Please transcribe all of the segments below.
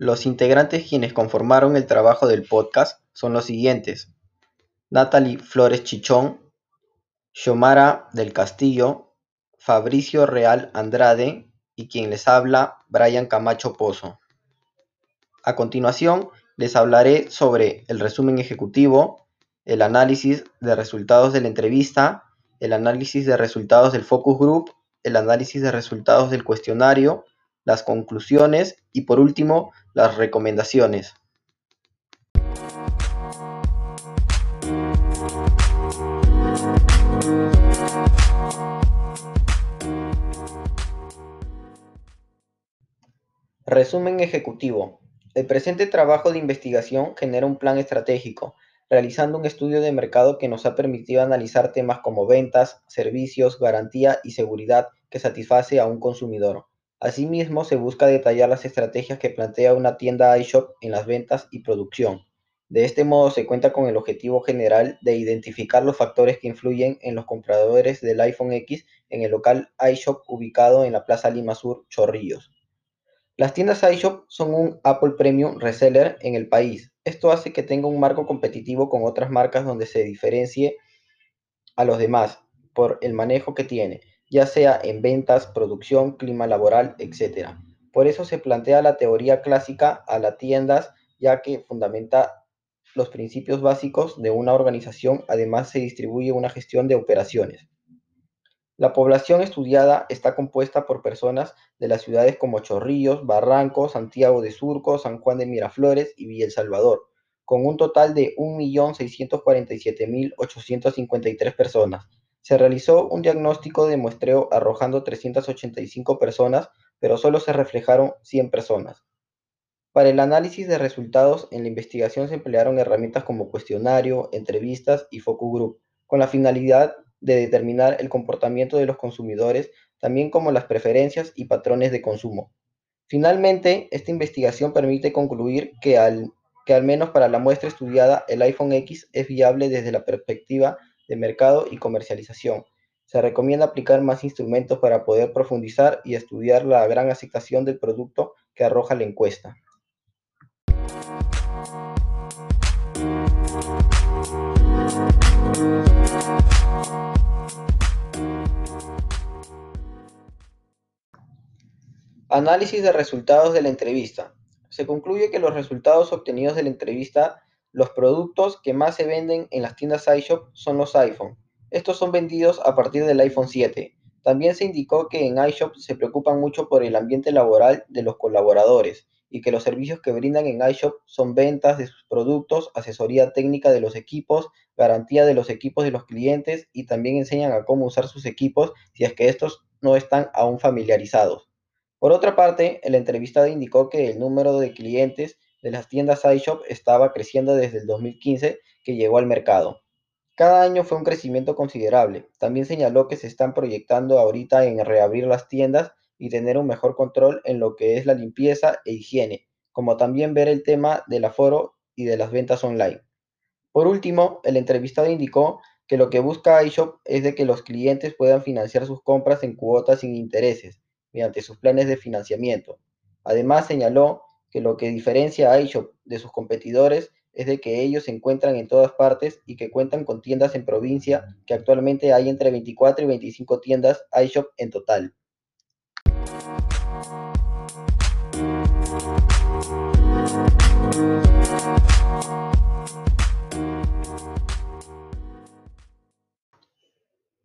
Los integrantes quienes conformaron el trabajo del podcast son los siguientes: Natalie Flores Chichón, Xiomara del Castillo, Fabricio Real Andrade y quien les habla, Brian Camacho Pozo. A continuación, les hablaré sobre el resumen ejecutivo, el análisis de resultados de la entrevista, el análisis de resultados del focus group, el análisis de resultados del cuestionario, las conclusiones y por último, las recomendaciones. Resumen ejecutivo. El presente trabajo de investigación genera un plan estratégico, realizando un estudio de mercado que nos ha permitido analizar temas como ventas, servicios, garantía y seguridad que satisface a un consumidor. Asimismo, se busca detallar las estrategias que plantea una tienda iShop en las ventas y producción. De este modo, se cuenta con el objetivo general de identificar los factores que influyen en los compradores del iPhone X en el local iShop ubicado en la Plaza Lima Sur, Chorrillos. Las tiendas iShop son un Apple Premium reseller en el país. Esto hace que tenga un marco competitivo con otras marcas donde se diferencie a los demás por el manejo que tiene, ya sea en ventas, producción, clima laboral, etc. Por eso se plantea la teoría clásica a las tiendas, ya que fundamenta los principios básicos de una organización, además se distribuye una gestión de operaciones. La población estudiada está compuesta por personas de las ciudades como Chorrillos, Barranco, Santiago de Surco, San Juan de Miraflores y Villa El Salvador, con un total de 1.647.853 personas. Se realizó un diagnóstico de muestreo arrojando 385 personas, pero solo se reflejaron 100 personas. Para el análisis de resultados en la investigación se emplearon herramientas como cuestionario, entrevistas y focus group, con la finalidad de determinar el comportamiento de los consumidores, también como las preferencias y patrones de consumo. Finalmente, esta investigación permite concluir que al, que al menos para la muestra estudiada el iPhone X es viable desde la perspectiva de mercado y comercialización. Se recomienda aplicar más instrumentos para poder profundizar y estudiar la gran aceptación del producto que arroja la encuesta. Análisis de resultados de la entrevista. Se concluye que los resultados obtenidos de la entrevista, los productos que más se venden en las tiendas iShop son los iPhone. Estos son vendidos a partir del iPhone 7. También se indicó que en iShop se preocupan mucho por el ambiente laboral de los colaboradores y que los servicios que brindan en iShop son ventas de sus productos, asesoría técnica de los equipos, garantía de los equipos de los clientes y también enseñan a cómo usar sus equipos si es que estos no están aún familiarizados. Por otra parte, el entrevistado indicó que el número de clientes de las tiendas iShop estaba creciendo desde el 2015 que llegó al mercado. Cada año fue un crecimiento considerable. También señaló que se están proyectando ahorita en reabrir las tiendas y tener un mejor control en lo que es la limpieza e higiene, como también ver el tema del aforo y de las ventas online. Por último, el entrevistado indicó que lo que busca iShop es de que los clientes puedan financiar sus compras en cuotas sin intereses, mediante sus planes de financiamiento. Además, señaló que lo que diferencia iShop de sus competidores es de que ellos se encuentran en todas partes y que cuentan con tiendas en provincia, que actualmente hay entre 24 y 25 tiendas iShop en total.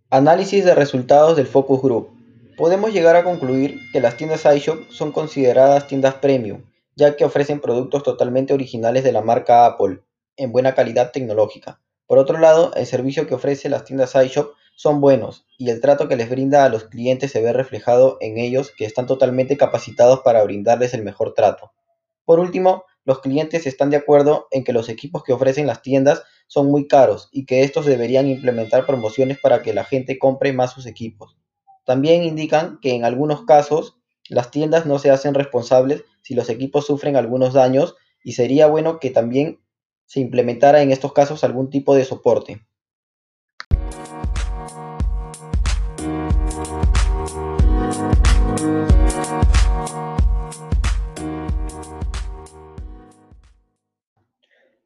Análisis de resultados del Focus Group. Podemos llegar a concluir que las tiendas iShop son consideradas tiendas premium, ya que ofrecen productos totalmente originales de la marca Apple, en buena calidad tecnológica. Por otro lado, el servicio que ofrece las tiendas iShop son buenos y el trato que les brinda a los clientes se ve reflejado en ellos que están totalmente capacitados para brindarles el mejor trato. Por último, los clientes están de acuerdo en que los equipos que ofrecen las tiendas son muy caros y que estos deberían implementar promociones para que la gente compre más sus equipos. También indican que en algunos casos las tiendas no se hacen responsables si los equipos sufren algunos daños y sería bueno que también se implementara en estos casos algún tipo de soporte.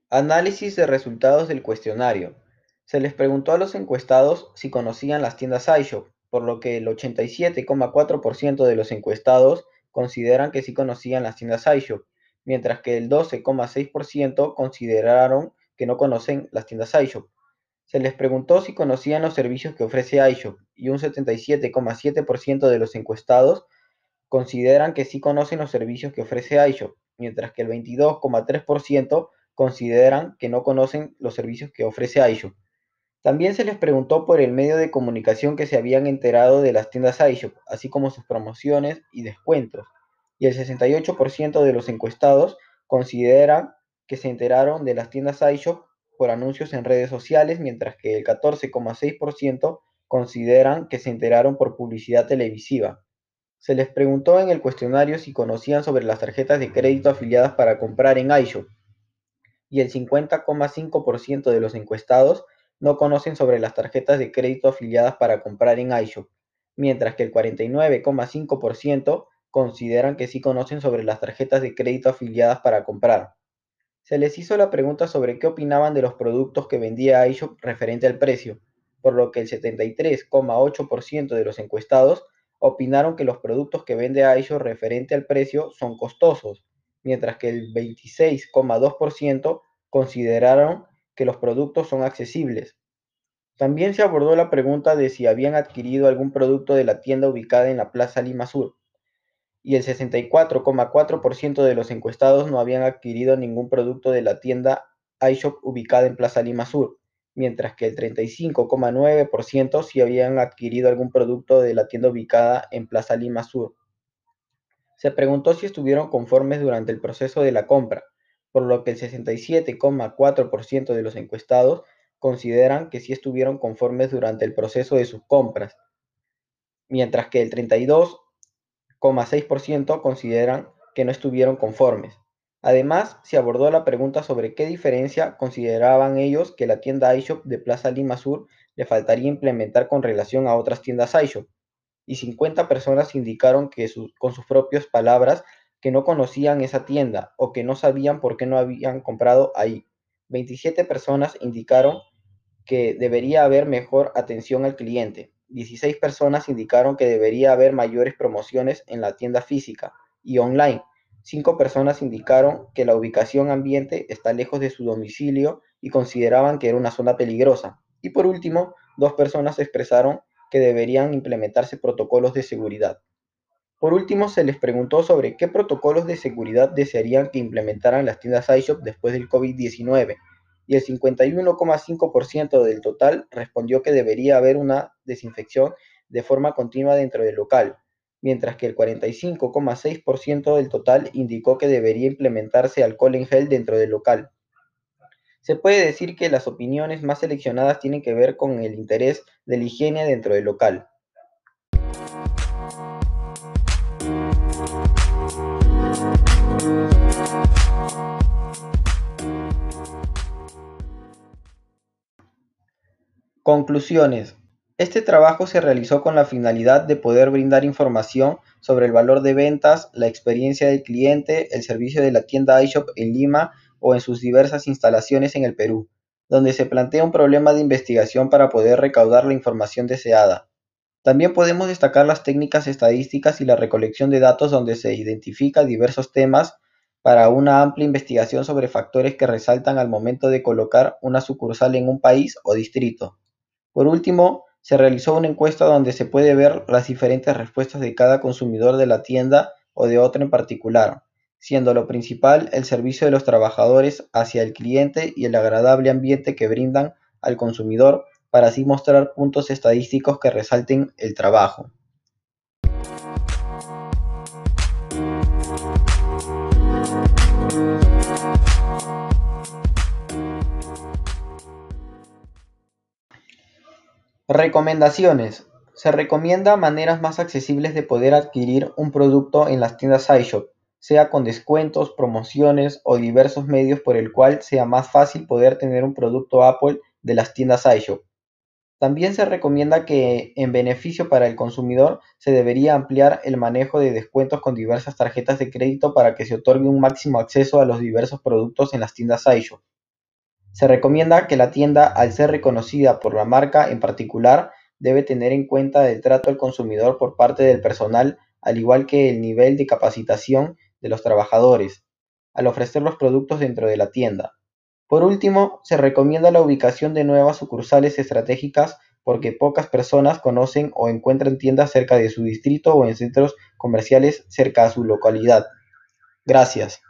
Análisis de resultados del cuestionario. Se les preguntó a los encuestados si conocían las tiendas iShop, por lo que el 87,4% de los encuestados consideran que sí conocían las tiendas iShop, mientras que el 12,6% consideraron que no conocen las tiendas iShop. Se les preguntó si conocían los servicios que ofrece iShop y un 77,7% de los encuestados consideran que sí conocen los servicios que ofrece iShop, mientras que el 22,3% consideran que no conocen los servicios que ofrece iShop. También se les preguntó por el medio de comunicación que se habían enterado de las tiendas iShop, así como sus promociones y descuentos, y el 68% de los encuestados consideran que se enteraron de las tiendas iShop por anuncios en redes sociales, mientras que el 14,6% consideran que se enteraron por publicidad televisiva. Se les preguntó en el cuestionario si conocían sobre las tarjetas de crédito afiliadas para comprar en iShop, y el 50,5% de los encuestados no conocen sobre las tarjetas de crédito afiliadas para comprar en iShop, mientras que el 49,5% consideran que sí conocen sobre las tarjetas de crédito afiliadas para comprar. Se les hizo la pregunta sobre qué opinaban de los productos que vendía iShop referente al precio, por lo que el 73,8% de los encuestados opinaron que los productos que vende iShop referente al precio son costosos, mientras que el 26,2% consideraron que los productos son accesibles. También se abordó la pregunta de si habían adquirido algún producto de la tienda ubicada en la Plaza Lima Sur, y el 64,4% de los encuestados no habían adquirido ningún producto de la tienda iShop ubicada en Plaza Lima Sur, mientras que el 35,9% sí habían adquirido algún producto de la tienda ubicada en Plaza Lima Sur. Se preguntó si estuvieron conformes durante el proceso de la compra, por lo que el 67,4% de los encuestados consideran que sí estuvieron conformes durante el proceso de sus compras, mientras que el 32,6% consideran que no estuvieron conformes. Además, se abordó la pregunta sobre qué diferencia consideraban ellos que la tienda iShop de Plaza Lima Sur le faltaría implementar con relación a otras tiendas iShop, y 50 personas indicaron que con sus propias palabras que no conocían esa tienda o que no sabían por qué no habían comprado ahí. 27 personas indicaron que debería haber mejor atención al cliente. 16 personas indicaron que debería haber mayores promociones en la tienda física y online Cinco personas indicaron que la ubicación ambiente está lejos de su domicilio y consideraban que era una zona peligrosa. Y por último, dos personas expresaron que deberían implementarse protocolos de seguridad. Por último, se les preguntó sobre qué protocolos de seguridad desearían que implementaran las tiendas iShop después del COVID-19 y el 51,5% del total respondió que debería haber una desinfección de forma continua dentro del local, mientras que el 45,6% del total indicó que debería implementarse alcohol en gel dentro del local. Se puede decir que las opiniones más seleccionadas tienen que ver con el interés de la higiene dentro del local. Conclusiones. Este trabajo se realizó con la finalidad de poder brindar información sobre el valor de ventas, la experiencia del cliente, el servicio de la tienda iShop en Lima o en sus diversas instalaciones en el Perú, donde se plantea un problema de investigación para poder recaudar la información deseada. También podemos destacar las técnicas estadísticas y la recolección de datos donde se identifica diversos temas para una amplia investigación sobre factores que resaltan al momento de colocar una sucursal en un país o distrito. Por último, se realizó una encuesta donde se puede ver las diferentes respuestas de cada consumidor de la tienda o de otra en particular, siendo lo principal el servicio de los trabajadores hacia el cliente y el agradable ambiente que brindan al consumidor para así mostrar puntos estadísticos que resalten el trabajo. Recomendaciones. Se recomienda maneras más accesibles de poder adquirir un producto en las tiendas iShop, sea con descuentos, promociones o diversos medios por el cual sea más fácil poder tener un producto Apple de las tiendas iShop. También se recomienda que, en beneficio para el consumidor, se debería ampliar el manejo de descuentos con diversas tarjetas de crédito para que se otorgue un máximo acceso a los diversos productos en las tiendas iShop. Se recomienda que la tienda, al ser reconocida por la marca en particular, debe tener en cuenta el trato al consumidor por parte del personal, al igual que el nivel de capacitación de los trabajadores, al ofrecer los productos dentro de la tienda. Por último, se recomienda la ubicación de nuevas sucursales estratégicas porque pocas personas conocen o encuentran tiendas cerca de su distrito o en centros comerciales cerca a su localidad. Gracias.